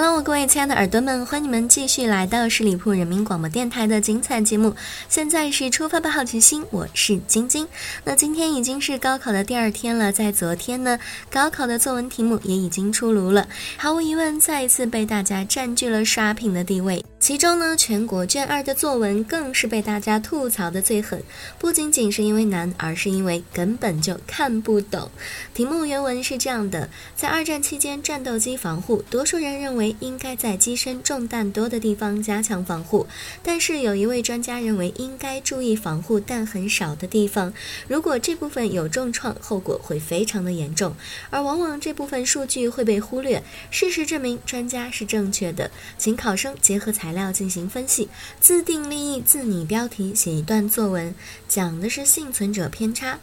Hello，各位亲爱的耳朵们，欢迎你们继续来到十里铺人民广播电台的精彩节目。现在是出发吧，好奇心，我是晶晶。那今天已经是高考的第二天了，在昨天呢，高考的作文题目也已经出炉了，毫无疑问，再一次被大家占据了刷屏的地位。其中呢，全国卷二的作文更是被大家吐槽的最狠，不仅仅是因为难，而是因为根本就看不懂。题目原文是这样的：在二战期间，战斗机防护，多数人认为应该在机身中弹多的地方加强防护，但是有一位专家认为应该注意防护弹很少的地方。如果这部分有重创，后果会非常的严重，而往往这部分数据会被忽略。事实证明，专家是正确的，请考生结合材。料进行分析，自定立意，自拟标题，写一段作文，讲的是幸存者偏差。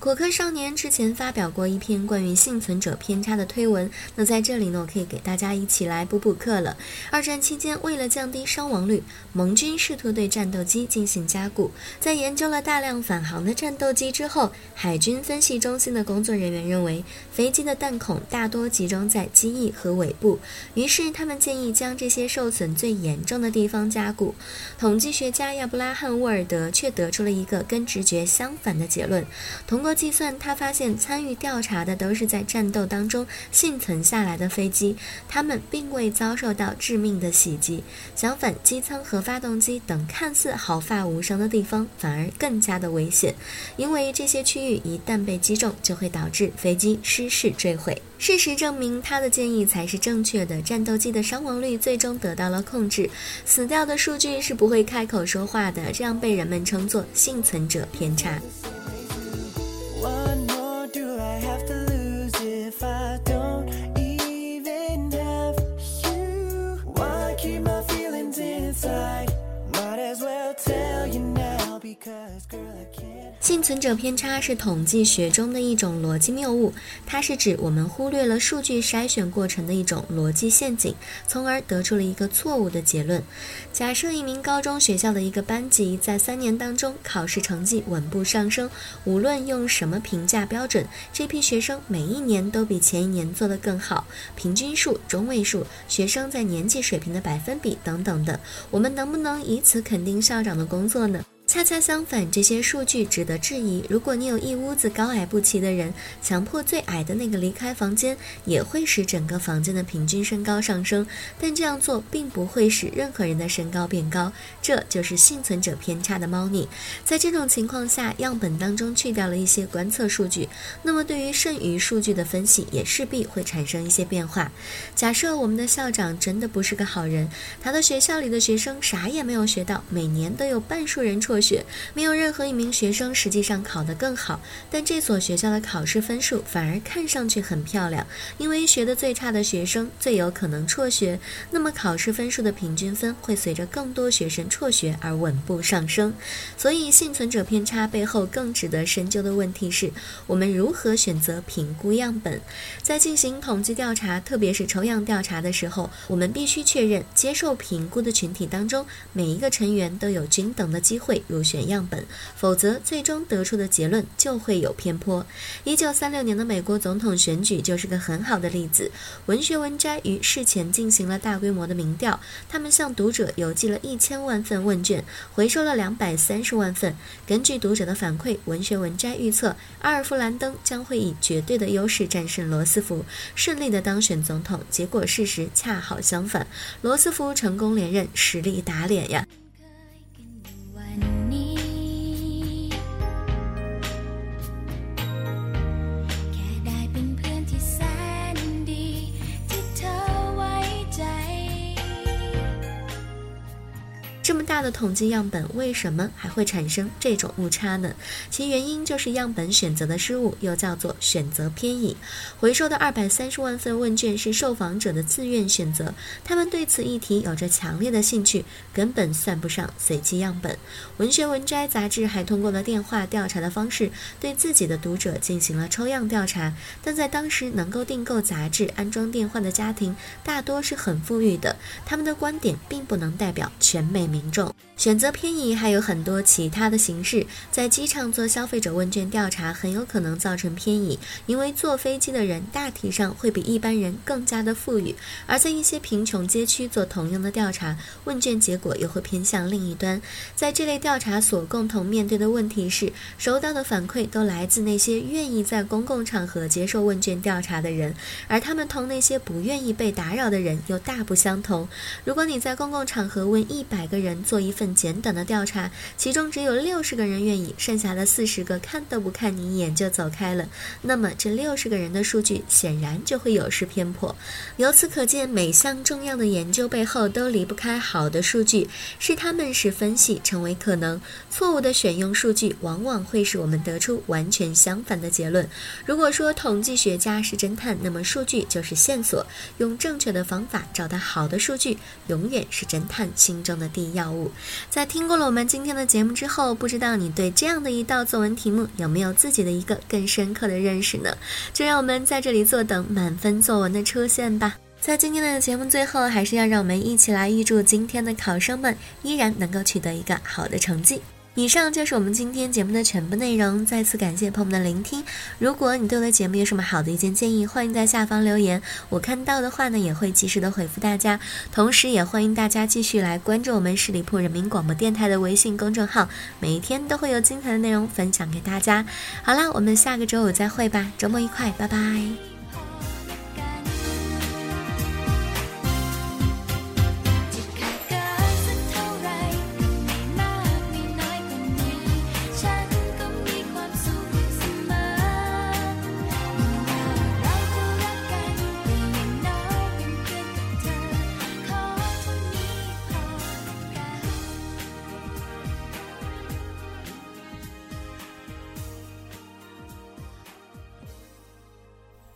果壳少年之前发表过一篇关于幸存者偏差的推文，那在这里呢，我可以给大家一起来补补课了。二战期间，为了降低伤亡率，盟军试图对战斗机进行加固。在研究了大量返航的战斗机之后，海军分析中心的工作人员认为，飞机的弹孔大多集中在机翼和尾部，于是他们建议将这些受损最严重的地方加固。统计学家亚布拉罕·沃尔德却得出了一个跟直觉相反的结论，通过。计算，他发现参与调查的都是在战斗当中幸存下来的飞机，他们并未遭受到致命的袭击。相反，机舱和发动机等看似毫发无伤的地方反而更加的危险，因为这些区域一旦被击中，就会导致飞机失事坠毁。事实证明，他的建议才是正确的。战斗机的伤亡率最终得到了控制，死掉的数据是不会开口说话的，这样被人们称作幸存者偏差。幸存者偏差是统计学中的一种逻辑谬误，它是指我们忽略了数据筛选过程的一种逻辑陷阱，从而得出了一个错误的结论。假设一名高中学校的一个班级在三年当中考试成绩稳步上升，无论用什么评价标准，这批学生每一年都比前一年做得更好，平均数、中位数、学生在年级水平的百分比等等的，我们能不能以此肯定校长的工作呢？恰恰相反，这些数据值得质疑。如果你有一屋子高矮不齐的人，强迫最矮的那个离开房间，也会使整个房间的平均身高上升。但这样做并不会使任何人的身高变高，这就是幸存者偏差的猫腻。在这种情况下，样本当中去掉了一些观测数据，那么对于剩余数据的分析也势必会产生一些变化。假设我们的校长真的不是个好人，他的学校里的学生啥也没有学到，每年都有半数人辍。学没有任何一名学生实际上考得更好，但这所学校的考试分数反而看上去很漂亮，因为学得最差的学生最有可能辍学，那么考试分数的平均分会随着更多学生辍学而稳步上升。所以幸存者偏差背后更值得深究的问题是我们如何选择评估样本。在进行统计调查，特别是抽样调查的时候，我们必须确认接受评估的群体当中每一个成员都有均等的机会。入选样本，否则最终得出的结论就会有偏颇。一九三六年的美国总统选举就是个很好的例子。文学文摘于事前进行了大规模的民调，他们向读者邮寄了一千万份问卷，回收了两百三十万份。根据读者的反馈，文学文摘预测阿尔夫兰登将会以绝对的优势战胜罗斯福，顺利的当选总统。结果事实恰好相反，罗斯福成功连任，实力打脸呀。的统计样本为什么还会产生这种误差呢？其原因就是样本选择的失误，又叫做选择偏移。回收的二百三十万份问卷是受访者的自愿选择，他们对此议题有着强烈的兴趣，根本算不上随机样本。文学文摘杂志还通过了电话调查的方式，对自己的读者进行了抽样调查。但在当时，能够订购杂志、安装电话的家庭大多是很富裕的，他们的观点并不能代表全美民众。选择偏移还有很多其他的形式，在机场做消费者问卷调查很有可能造成偏移，因为坐飞机的人大体上会比一般人更加的富裕，而在一些贫穷街区做同样的调查，问卷结果又会偏向另一端。在这类调查所共同面对的问题是，收到的反馈都来自那些愿意在公共场合接受问卷调查的人，而他们同那些不愿意被打扰的人又大不相同。如果你在公共场合问一百个人做一份，简短的调查，其中只有六十个人愿意，剩下的四十个看都不看你一眼就走开了。那么这六十个人的数据显然就会有失偏颇。由此可见，每项重要的研究背后都离不开好的数据，是他们使分析成为可能。错误的选用数据往往会使我们得出完全相反的结论。如果说统计学家是侦探，那么数据就是线索。用正确的方法找到好的数据，永远是侦探心中的第一要务。在听过了我们今天的节目之后，不知道你对这样的一道作文题目有没有自己的一个更深刻的认识呢？就让我们在这里坐等满分作文的出现吧。在今天的节目最后，还是要让我们一起来预祝今天的考生们依然能够取得一个好的成绩。以上就是我们今天节目的全部内容。再次感谢朋友们的聆听。如果你对我的节目有什么好的意见建议，欢迎在下方留言。我看到的话呢，也会及时的回复大家。同时，也欢迎大家继续来关注我们十里铺人民广播电台的微信公众号，每一天都会有精彩的内容分享给大家。好啦，我们下个周五再会吧，周末愉快，拜拜。